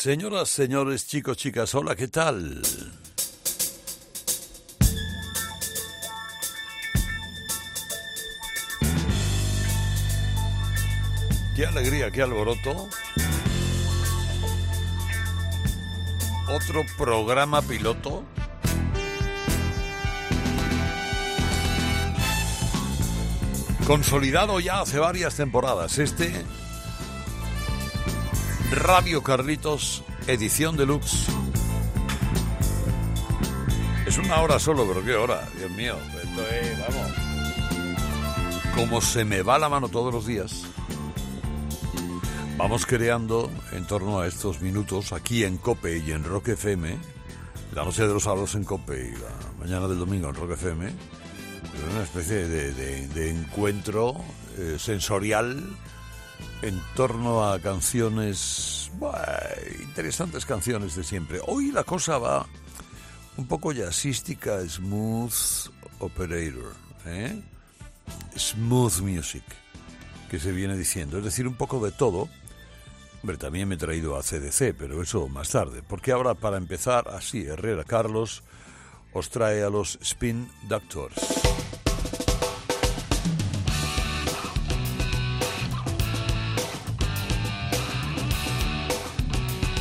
Señoras, señores, chicos, chicas, hola, ¿qué tal? Qué alegría, qué alboroto. Otro programa piloto. Consolidado ya hace varias temporadas. Este Radio Carlitos, edición deluxe. Es una hora solo, pero qué hora, Dios mío. Vamos. Como se me va la mano todos los días, vamos creando en torno a estos minutos, aquí en Cope y en Rock FM, la noche de los sábados en Cope y la mañana del domingo en Rock FM, una especie de, encuentro eh, sensorial en torno a canciones, interesantes canciones de siempre. Hoy la cosa va un poco jazzística, smooth operator, ¿eh? smooth music, que se viene diciendo, es decir, un poco de todo. Hombre, también me he traído a CDC, pero eso más tarde, porque ahora para empezar, así, Herrera Carlos os trae a los Spin Doctors.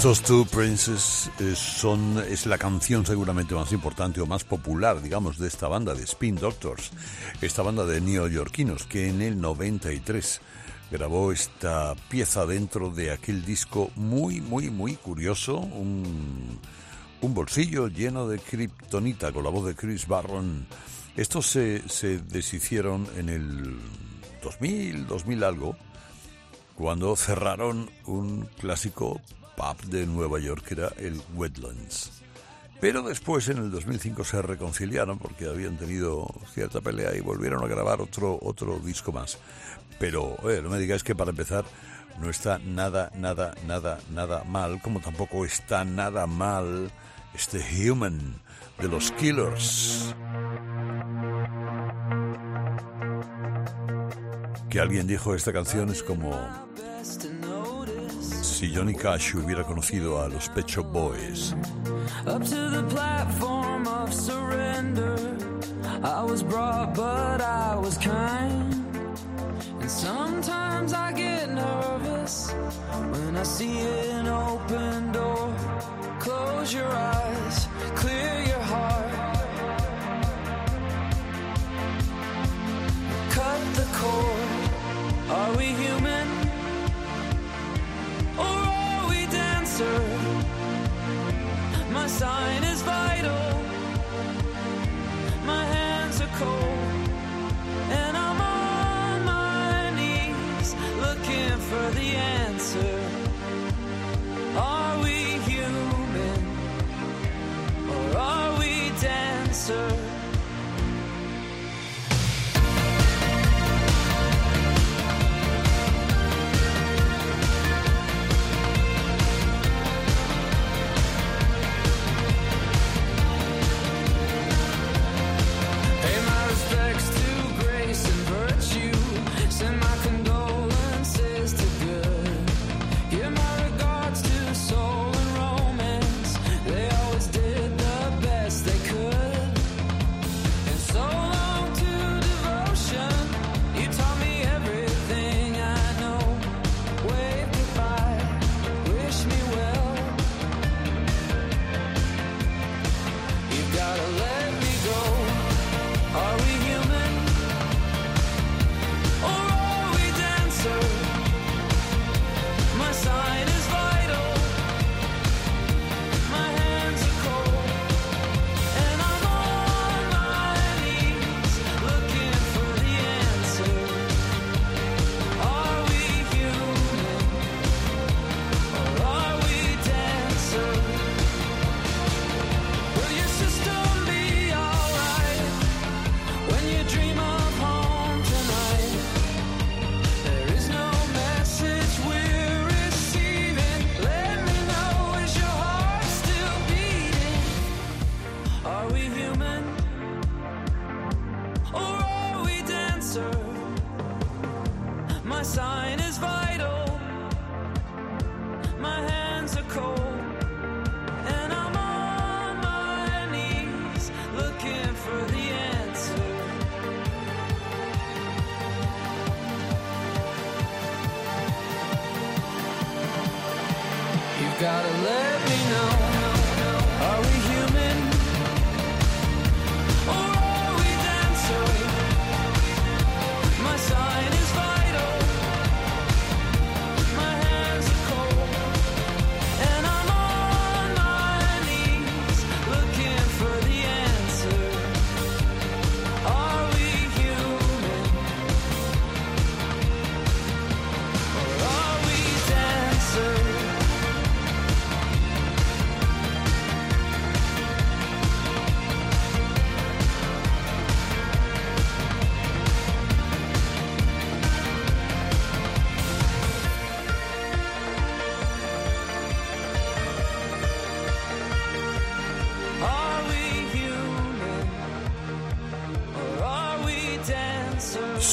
Estos Two Princes eh, son, es la canción seguramente más importante o más popular, digamos, de esta banda de Spin Doctors, esta banda de neoyorquinos que en el 93 grabó esta pieza dentro de aquel disco muy, muy, muy curioso, un, un bolsillo lleno de kriptonita con la voz de Chris Barron. Estos se, se deshicieron en el 2000, 2000 algo, cuando cerraron un clásico pub de Nueva York que era el Wetlands. Pero después, en el 2005, se reconciliaron porque habían tenido cierta pelea y volvieron a grabar otro, otro disco más. Pero, no me digáis que para empezar no está nada, nada, nada, nada mal, como tampoco está nada mal este Human de los Killers. Que alguien dijo esta canción es como si Johnny Cash hubiera conocido a los Pet Shop Boys. Up to the platform of surrender, I was brought, but I was kind. And sometimes I get nervous when I see an open door. Close your eyes, clear your heart. Cut the cord. Dancer?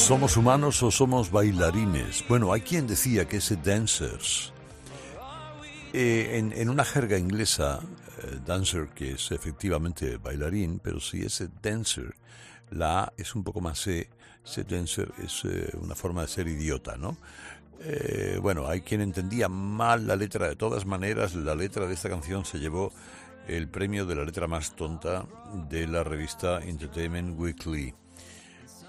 ¿Somos humanos o somos bailarines? Bueno, hay quien decía que ese dancers. Eh, en, una jerga inglesa, eh, dancer, que es efectivamente bailarín, pero si ese dancer, la A es un poco más C, ese dancer es eh, una forma de ser idiota, ¿no? Bueno, hay quien entendía mal la letra. De todas maneras, la letra de esta canción se llevó el premio de la letra más tonta de la revista Entertainment Weekly.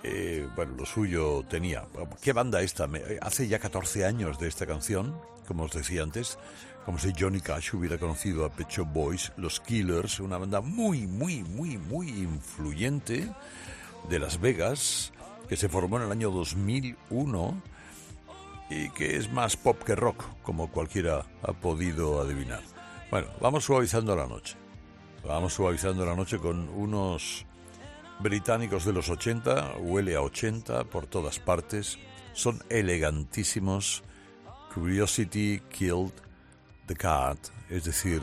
Eh, bueno, lo suyo tenía. ¿Qué banda esta? Hace ya 14 años de esta canción, como os decía antes, como si Johnny Cash hubiera conocido a Pecho Boys, los Killers, una banda muy, muy, muy, muy influyente de Las Vegas, que se formó en el año 2001 y que es más pop que rock, como cualquiera ha podido adivinar. Bueno, vamos suavizando la noche. Vamos suavizando la noche con unos británicos de los 80, huele a 80 por todas partes, son elegantísimos. Curiosity Killed the Cat, es decir,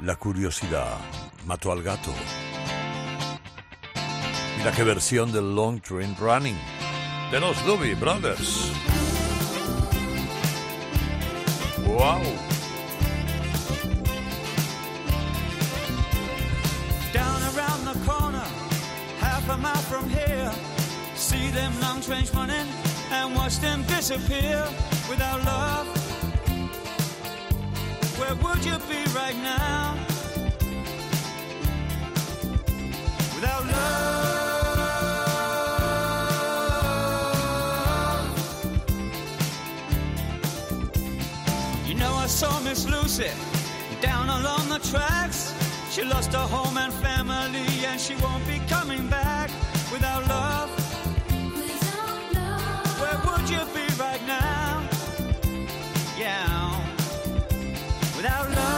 la curiosidad mató al gato. Mira qué versión del Long Train Running de los Doobie Brothers. ¡Wow! A mile from here. See them long trains running and watch them disappear without love. Where would you be right now? Without love. You know I saw Miss Lucy down along the tracks. She lost her home and family and she won't be coming back without love. Where would you be right now? Yeah. Without love.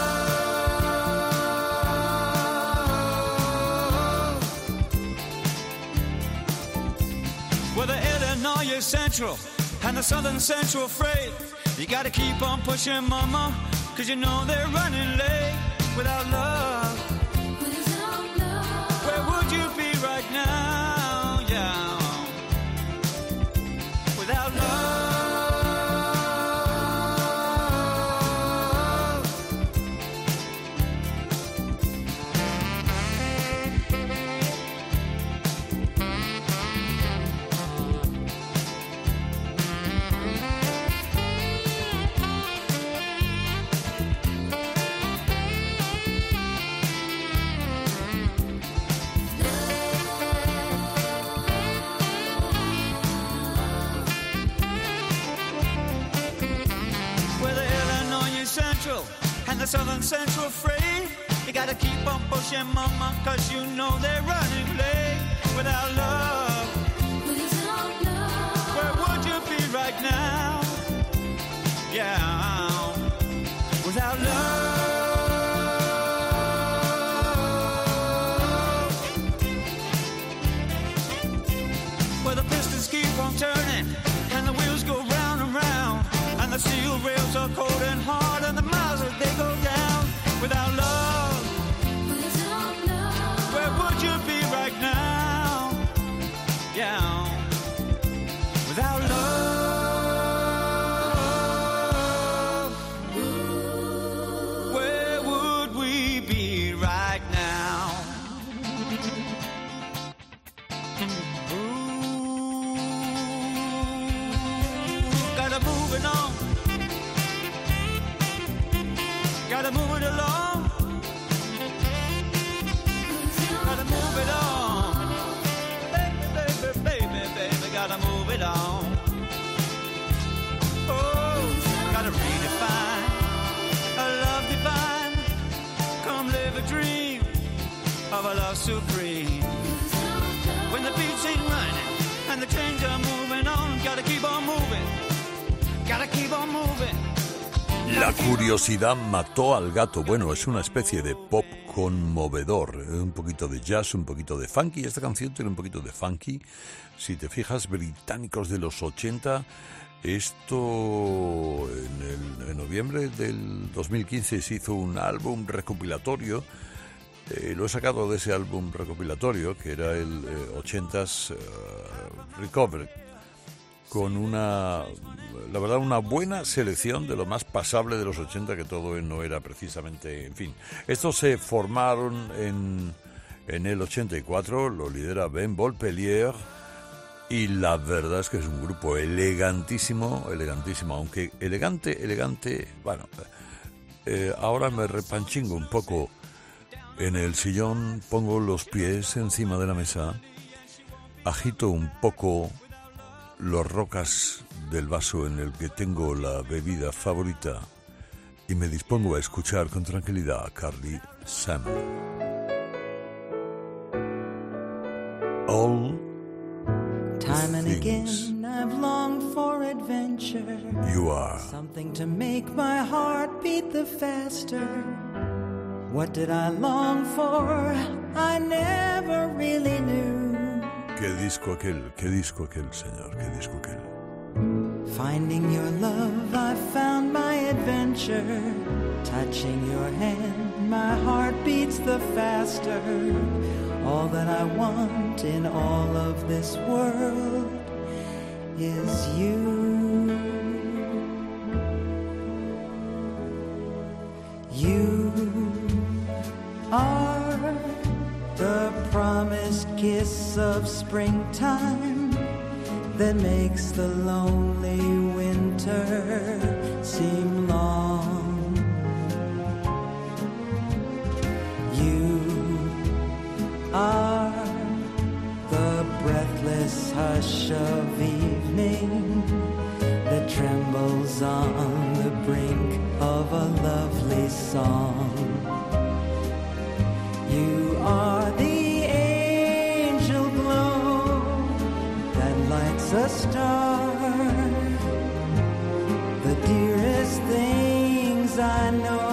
Illinois Central and the Southern Central Freight. You gotta keep on pushing, mama, cause you know they're running late without love. Southern Central Freight. You gotta keep on pushing, mama, cause you know they're running late without love. Curiosidad mató al gato. Bueno, es una especie de pop conmovedor. Un poquito de jazz, un poquito de funky. Esta canción tiene un poquito de funky. Si te fijas, británicos de los 80. Esto en, el- en noviembre del 2015 se hizo un álbum recopilatorio. Eh, lo he sacado de ese álbum recopilatorio, que era el eh, 80s eh, Recovered con una, la verdad, una buena selección de lo más pasable de los 80, que todo no era precisamente, en fin. Estos se formaron en, en el 84, lo lidera Ben Volpellier, Y la verdad es que es un grupo elegantísimo, elegantísimo, aunque elegante, elegante, bueno, eh, ahora me repanchingo un poco en el sillón, pongo los pies encima de la mesa, agito un poco los rocas del vaso en el que tengo la bebida favorita y me dispongo a escuchar con tranquilidad a Carly Sam. All Time and again, I've longed for adventure. you are. Something to make my heart beat the faster. What did I long for? I never really knew. ¿Qué disco aquel? ¿Qué disco aquel, señor? ¿Qué disco aquel? Finding your love, I found my adventure. Touching your hand, my heart beats the faster. All that I want in all of this world is you. You are the promised kiss of springtime that makes the lonely winter seem long. You are the breathless hush of evening that trembles on the brink of a lovely song. Are the angel glow that lights a star. The dearest things I know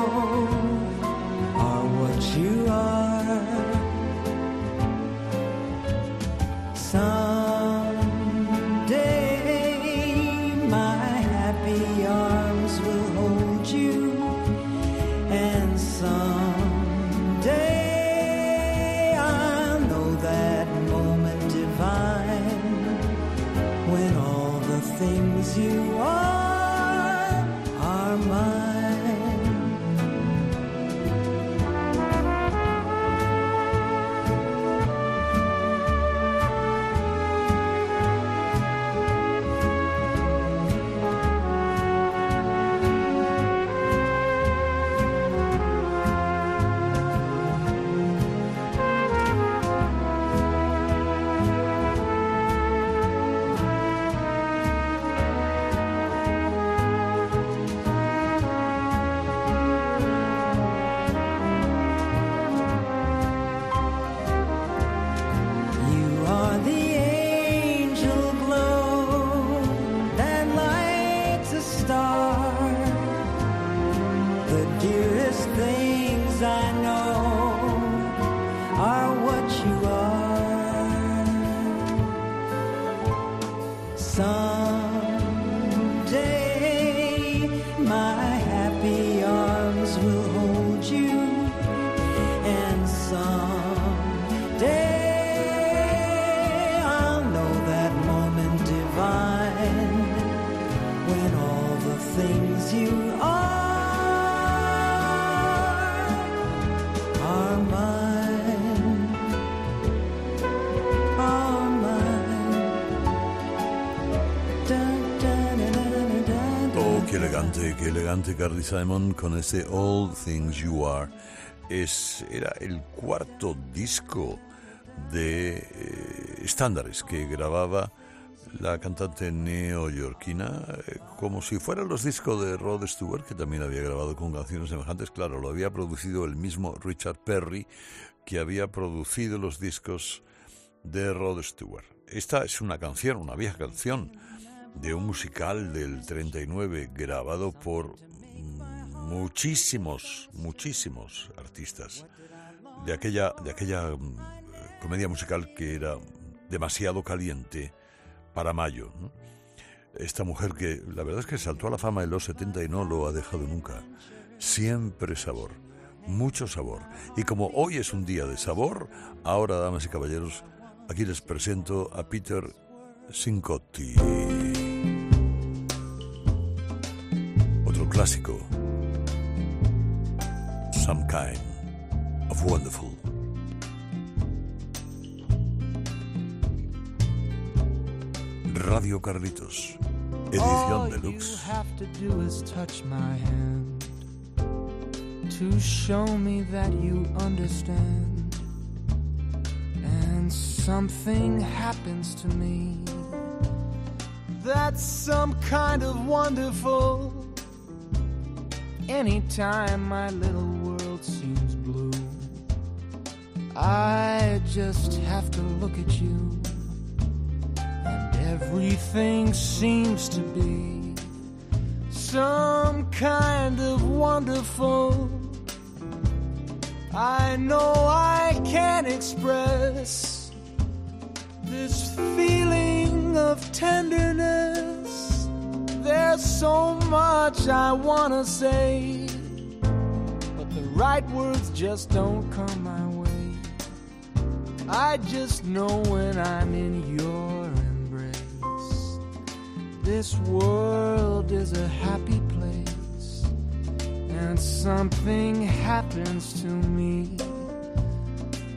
elegante, Carly Simon con ese All Things You Are. Es, era el cuarto disco de eh, estándares que grababa la cantante neoyorquina, eh, como si fueran los discos de Rod Stewart, que también había grabado con canciones semejantes. Claro, lo había producido el mismo Richard Perry, que había producido los discos de Rod Stewart. Esta es una canción, una vieja canción, de un musical del 39 grabado por muchísimos, muchísimos artistas de aquella, de aquella mm, comedia musical que era demasiado caliente para mayo. Esta mujer que la verdad es que saltó a la fama en los 70 y no lo ha dejado nunca. Siempre sabor, mucho sabor. Y como hoy es un día de sabor, ahora, damas y caballeros, aquí les presento a Peter Cincotti. Otro clásico. Some kind of wonderful. Radio Carlitos, edición All you deluxe. have to do is touch my hand to show me that you understand. And something happens to me that's some kind of wonderful. Anytime my little world seems blue, I just have to look at you and everything seems to be some kind of wonderful. I know I can't express this feeling of tenderness. There's so much I wanna say, but the right words just don't come my way. I just know when I'm in your embrace. This world is a happy place, and something happens to me.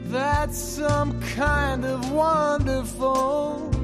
That's some kind of wonderful.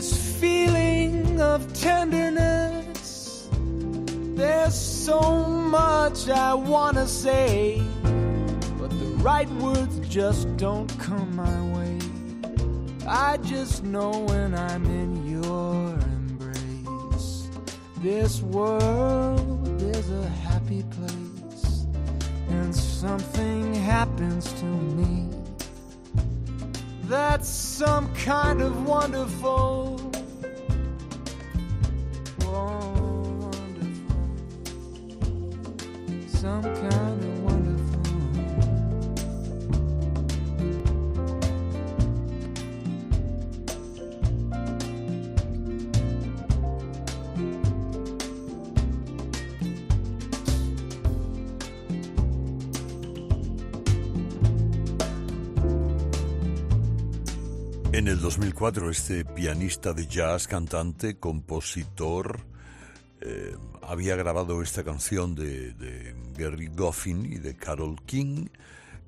This feeling of tenderness. There's so much I wanna say, but the right words just don't come my way. I just know when I'm in your embrace. This world is a happy place and something happens to me that's some kind of wonderful este pianista de jazz, cantante, compositor, eh, había grabado esta canción de, de, Gary Goffin y de Carol King,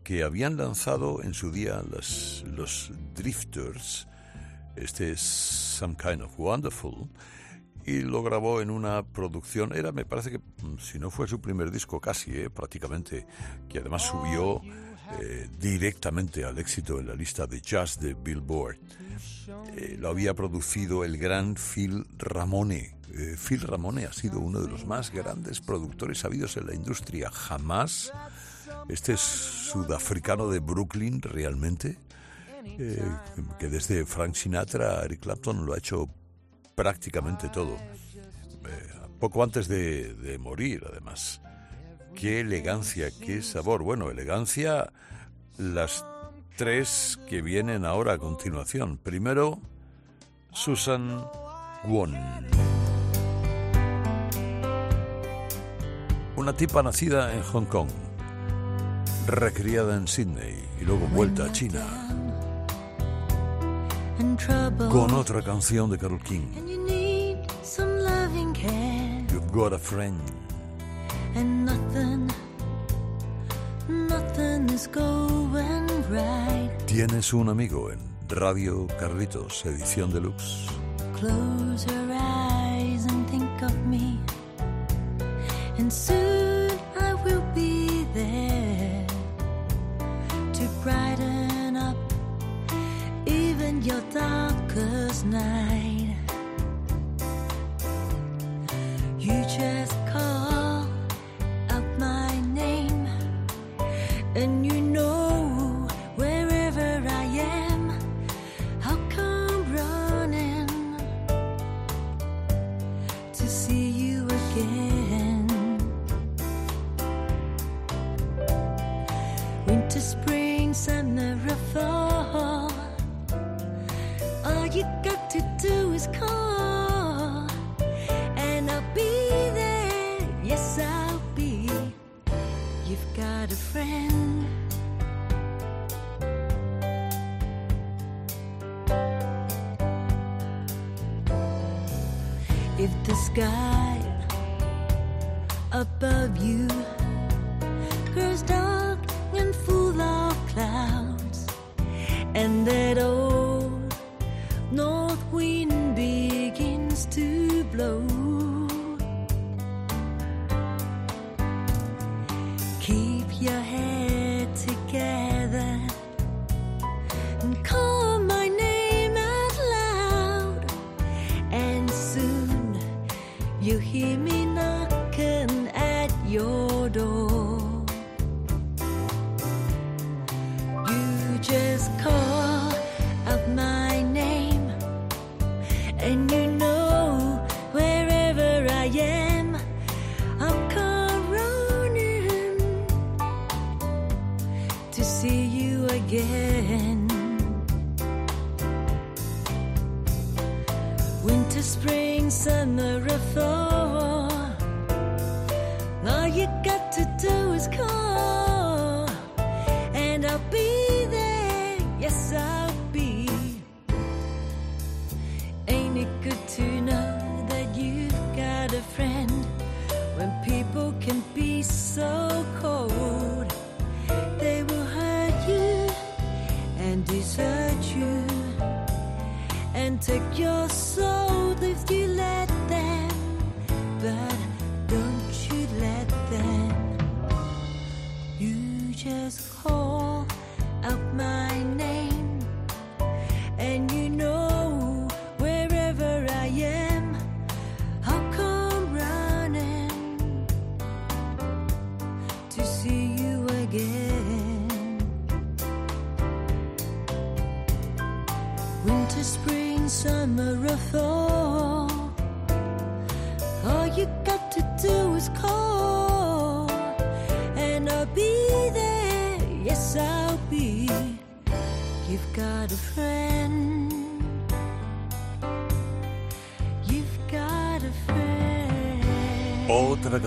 que habían lanzado en su día las, los Drifters, este es Some Kind of Wonderful, y lo grabó en una producción, era me parece que, mm, si no fue su primer disco casi, eh, prácticamente, que además subió eh, directamente al éxito en la lista de jazz de Billboard. Eh, lo había producido el gran Phil Ramone. Eh, Phil Ramone ha sido uno de los más grandes productores habidos en la industria. Jamás este es sudafricano de Brooklyn realmente, eh, que desde Frank Sinatra a Eric Clapton lo ha hecho prácticamente todo. Poco antes de, de morir, además. Qué elegancia, qué sabor. Bueno, elegancia, las tres que vienen ahora a continuación. Primero, Susan Won. Una tipa nacida en Hong Kong, recriada en Sydney y luego vuelta a China con otra canción de Carol King. You've got a friend. Tienes un amigo en Radio Carlitos, edición deluxe. close your eyes and think of me. And soon I will be there to brighten up even your darkest night. You just you've got a friend. If the sky above you grows dark.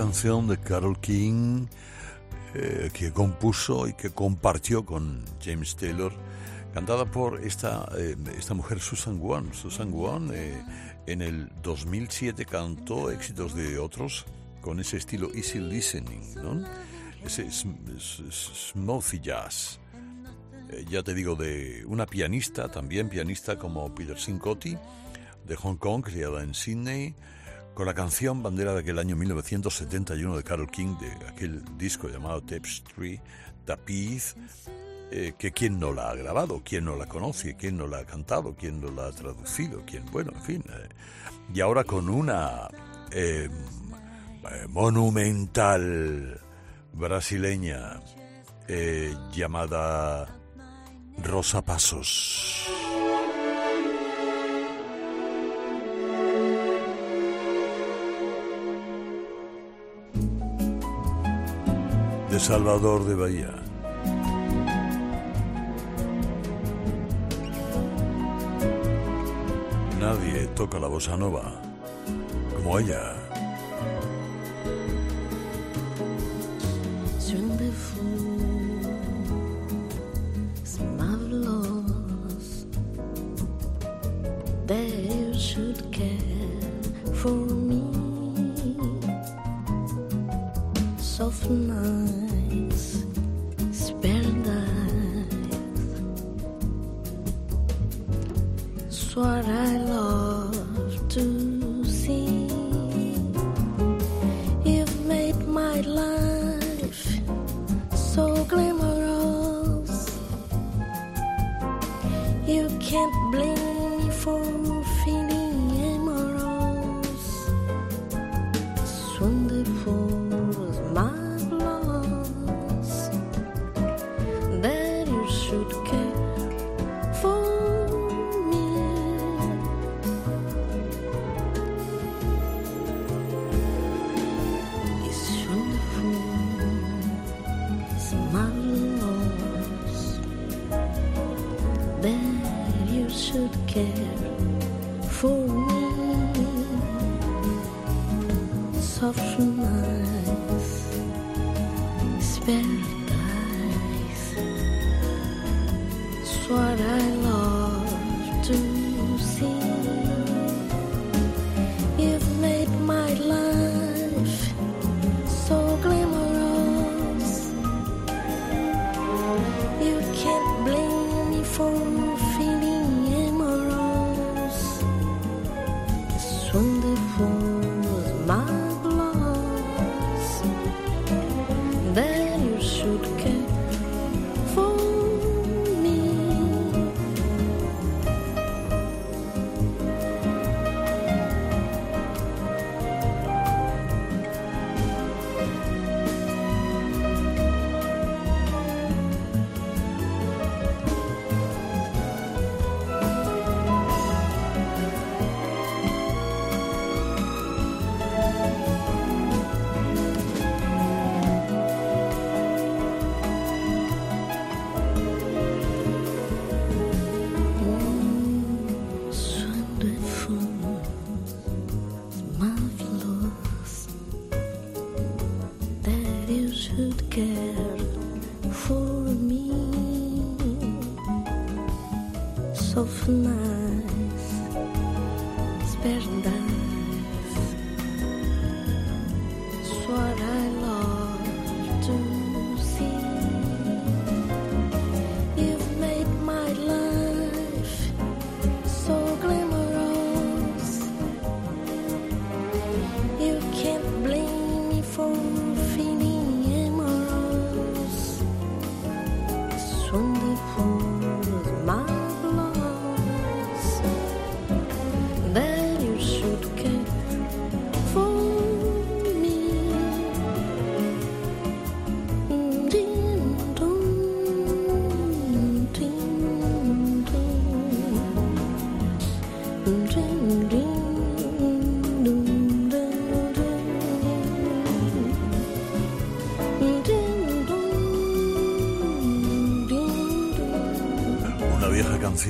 Canción de Carol King eh, que compuso y que compartió con James Taylor, cantada por esta, eh, esta mujer Susan Wong. Susan Wong eh, en el 2007 cantó éxitos de otros con ese estilo easy listening, ¿no? Ese sm- s- s- smoothie jazz. Ya te digo, de una pianista, también pianista como Peter Sincotti, de Hong Kong, criada en Sydney, con la canción bandera de aquel año 1971 de Carol King, de aquel disco llamado Tapestry, Tapiz, eh, que quién no la ha grabado, quién no la conoce, quién no la ha cantado, quién no la ha traducido, quién, bueno, en fin. eh. y ahora con una eh, eh, monumental brasileña llamada Rosa Pasos. Salvador de Bahía. Nadie toca la bossa nova como ella.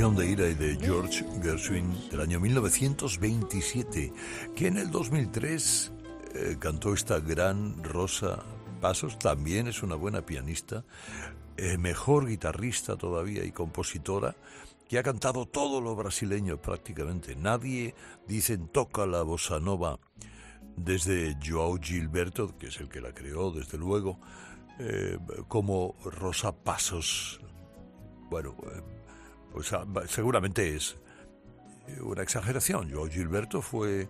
Canción de Ira y de George Gershwin del año 1927, que en el 2003 eh, cantó esta gran Rosa Pasos, también es una buena pianista, eh, mejor guitarrista todavía y compositora, que ha cantado todo lo brasileño prácticamente. Nadie, dicen, toca la bossa nova desde Joao Gilberto, que es el que la creó, desde luego, eh, como Rosa Pasos. Bueno, eh, pues seguramente es eh, una exageración. Gilberto fue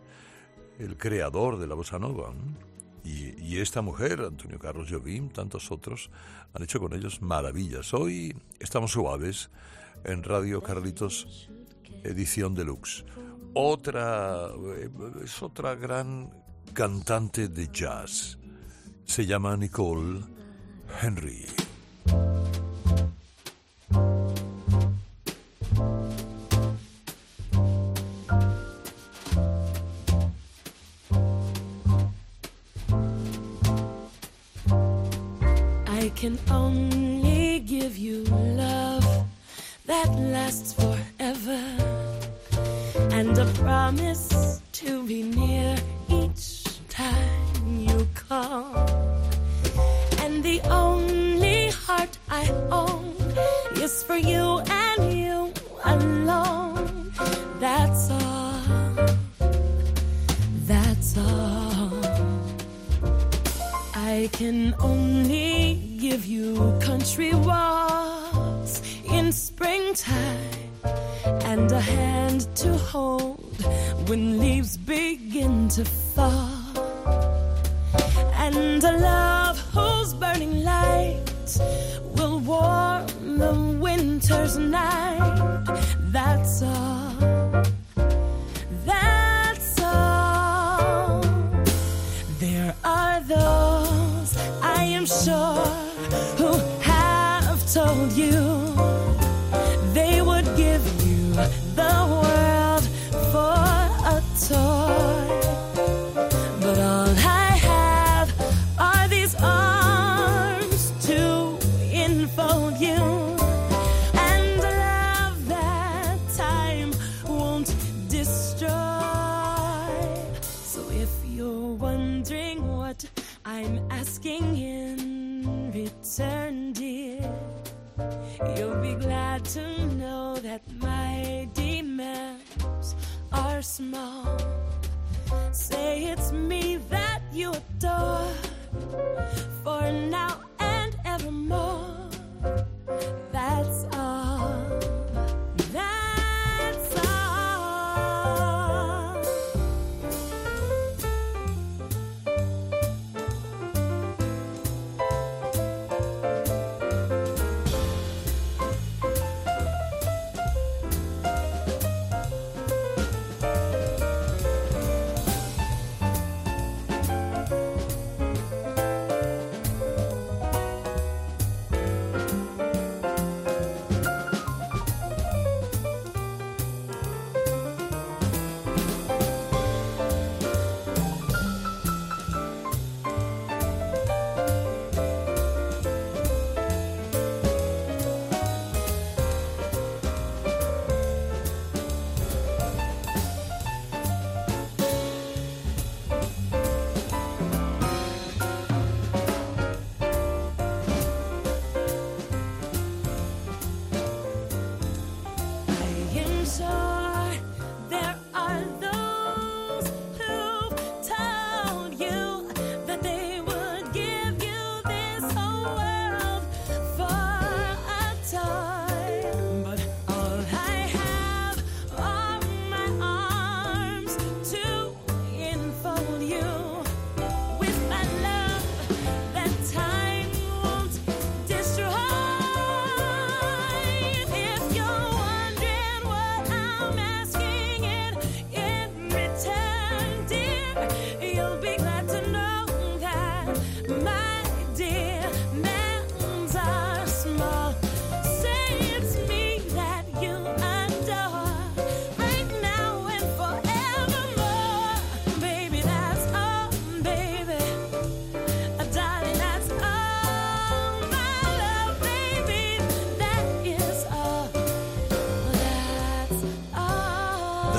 el creador de la bossa nova. ¿no? Y, y esta mujer, Antonio Carlos Jobim, tantos otros, han hecho con ellos maravillas. Hoy estamos suaves en Radio Carlitos, edición deluxe. Otra, eh, es otra gran cantante de jazz. Se llama Nicole Henry. Can only give you love that lasts forever and a promise to be near each time you call. And the only heart I own is for you and you alone. That's all. That's all. I can only give you country walks in springtime and a hand to hold when leaves begin to fall. And a love whose burning light will warm the winter's night.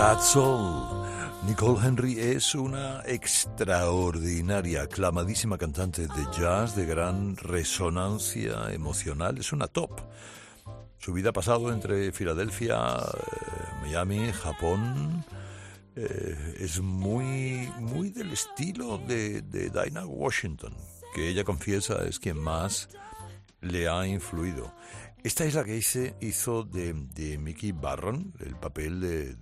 That's all. Nicole Henry es una extraordinaria, aclamadísima cantante de jazz de gran resonancia emocional. Es una top. Su vida ha pasado entre Filadelfia, eh, Miami, Japón. Eh, es muy, muy del estilo de, de Dinah Washington, que ella confiesa es quien más le ha influido. Esta es la que hice, hizo de, de Mickey Barron, el papel de,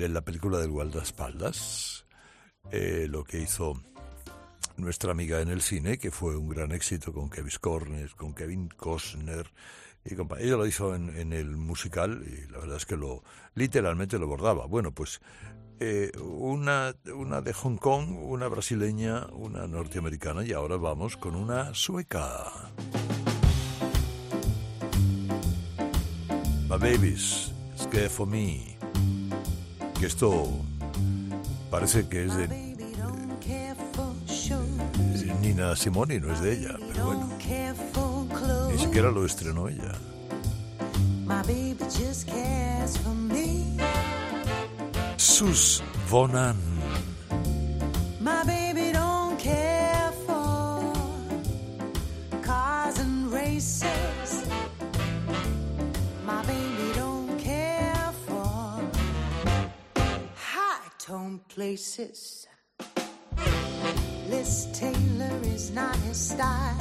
de la película del guardaespaldas, eh, lo que hizo nuestra amiga en el cine, que fue un gran éxito con Kevin Cornes, con Kevin Costner. Y compa- ella lo hizo en, el musical y la verdad es que lo literalmente lo bordaba. Bueno, pues eh, una, una de Hong Kong, una brasileña, una norteamericana y ahora vamos con una sueca. My babies, scared for me. Esto parece que es de, Nina Simone no es de ella, pero bueno, ni siquiera lo estrenó ella. Sus Vonan. Places. Liz Taylor is not his style,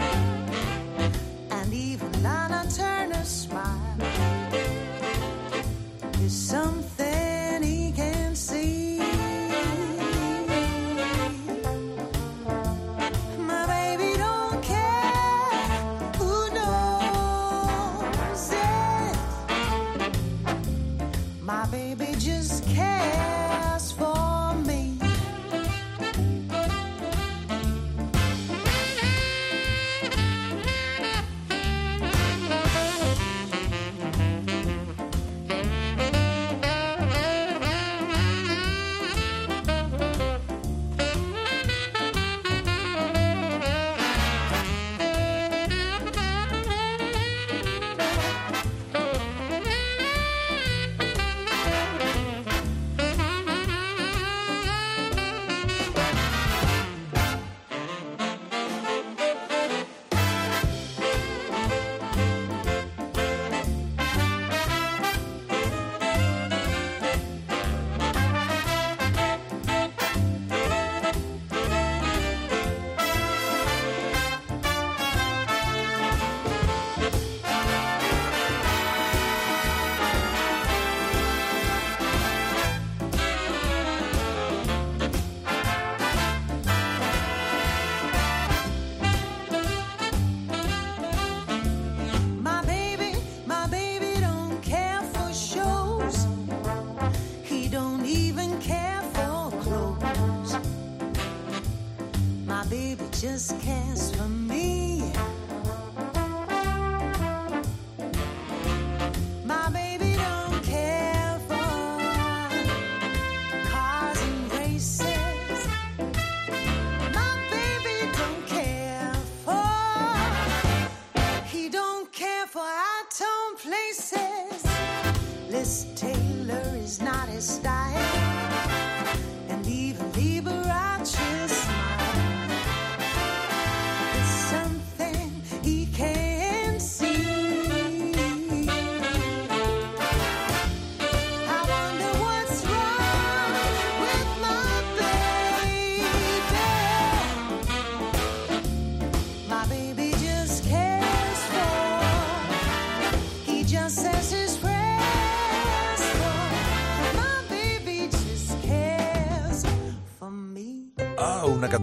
and even Lana Turner's smile is something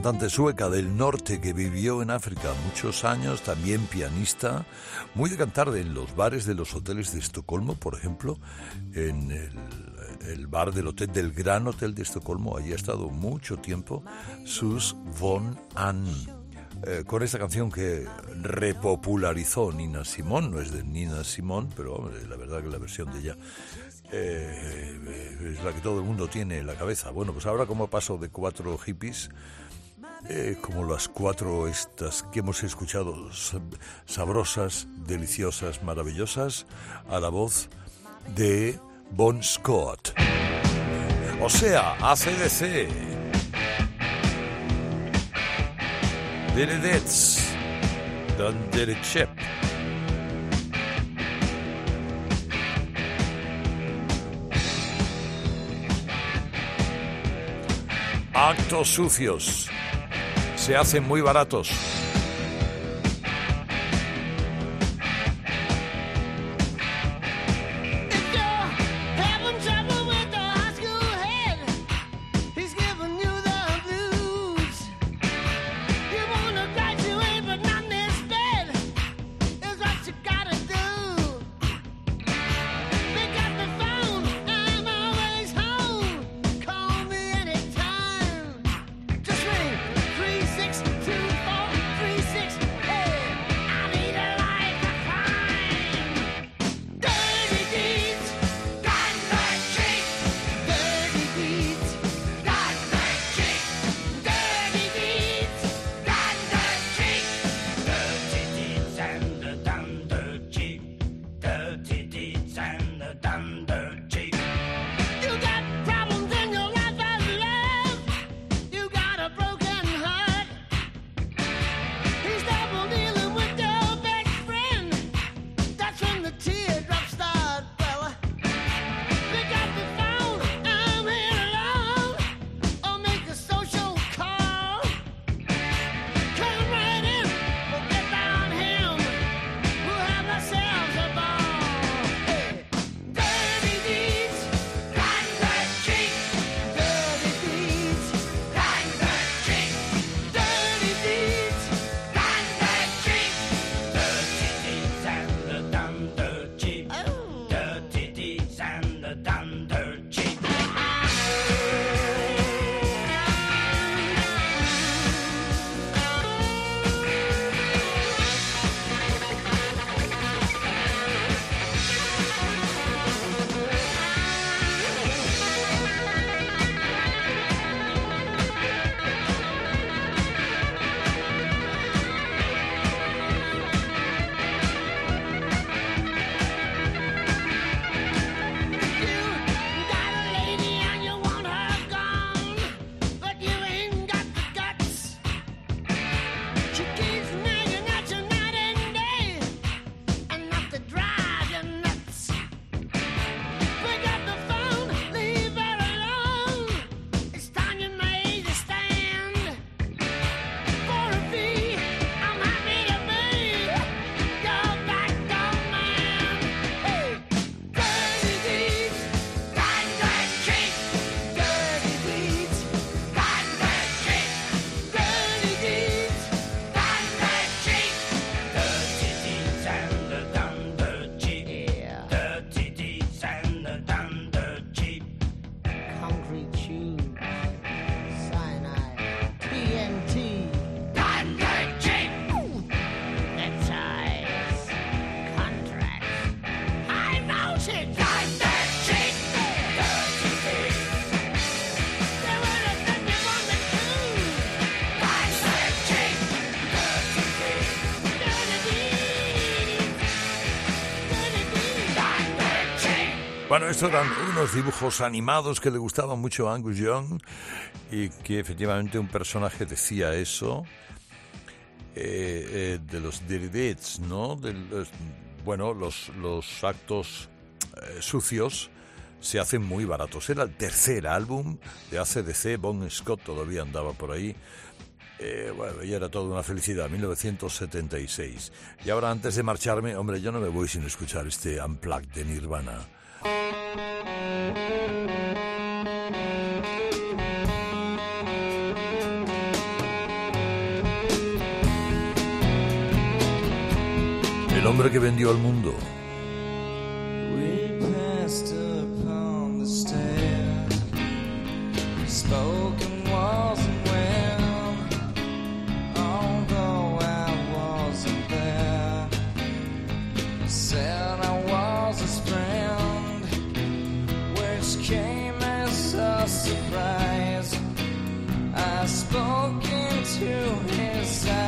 cantante sueca del norte que vivió en África muchos años, también pianista, muy de cantar en los bares de los hoteles de Estocolmo, por ejemplo, en el, el bar del hotel del Gran Hotel de Estocolmo, allí ha estado mucho tiempo, Sus von Ann. eh, con esta canción que repopularizó Nina Simón, no es de Nina Simón, pero la verdad que la versión de ella eh, es la que todo el mundo tiene en la cabeza. Bueno, pues ahora como paso de cuatro hippies, eh, como las cuatro estas que hemos escuchado, sabrosas, deliciosas, maravillosas, a la voz de Bon Scott. O sea, ACDC. Benedetz. Danderechep. Actos sucios se hacen muy baratos. Estos eran unos dibujos animados que le gustaban mucho a Angus Young y que efectivamente un personaje decía eso eh, eh, de los Deridets, ¿no? Bueno, los, los actos eh, sucios se hacen muy baratos. Era el tercer álbum de ACDC, Bon Scott todavía andaba por ahí. Bueno, y era toda una felicidad, 1976. Y ahora antes de marcharme, hombre, yo no me voy sin escuchar este Unplugged de Nirvana. El hombre que vendió al mundo. spoken spoken to his eyes.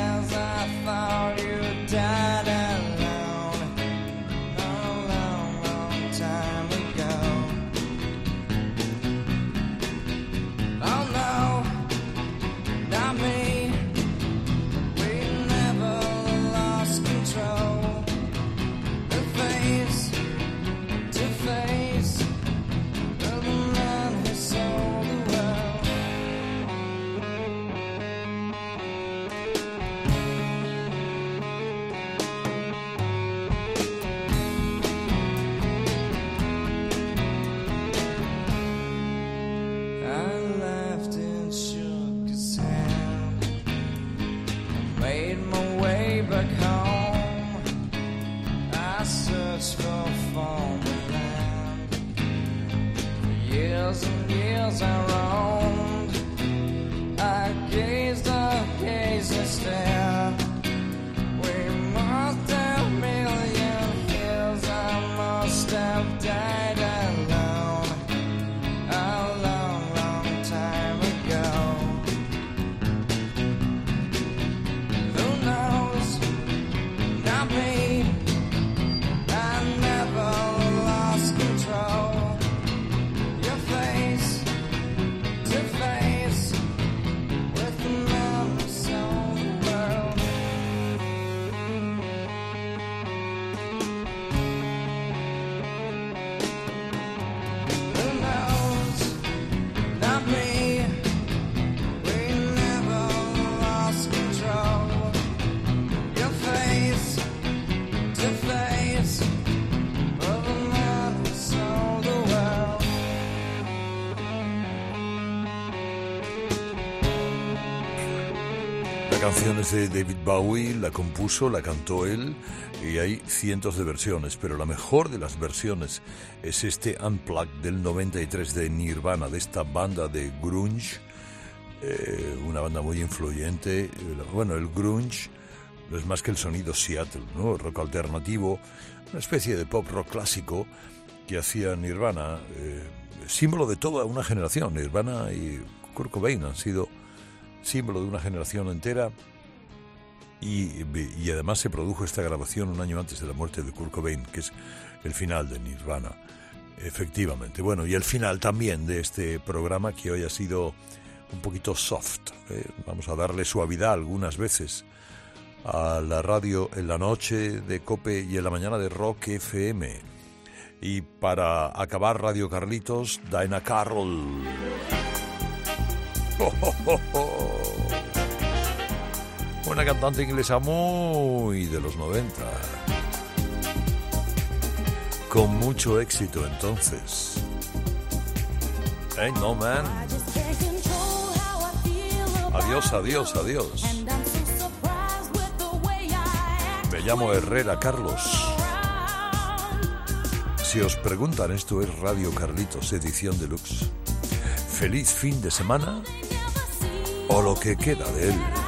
De David Bowie, la compuso, la cantó él y hay cientos de versiones, pero la mejor de las versiones es este Unplugged del 93 de Nirvana, de esta banda de grunge, eh, una banda muy influyente. Bueno, el grunge no es más que el sonido Seattle, ¿no? Rock alternativo, una especie de pop rock clásico que hacía Nirvana, eh, símbolo de toda una generación. Nirvana y Kurt Cobain han sido símbolo de una generación entera y, y además se produjo esta grabación un año antes de la muerte de Kurt Cobain, que es el final de Nirvana. Efectivamente. Bueno, y el final también de este programa que hoy ha sido un poquito soft. ¿eh? Vamos a darle suavidad algunas veces a la radio en la noche de Cope y en la mañana de Rock FM. Y para acabar Radio Carlitos, Dinah Carroll. Una cantante inglesa muy de los 90. Con mucho éxito entonces. Hey, no man. Adiós, adiós, adiós. Me llamo Herrera Carlos. Si os preguntan, esto es Radio Carlitos, edición deluxe. Feliz fin de semana o lo que queda de él.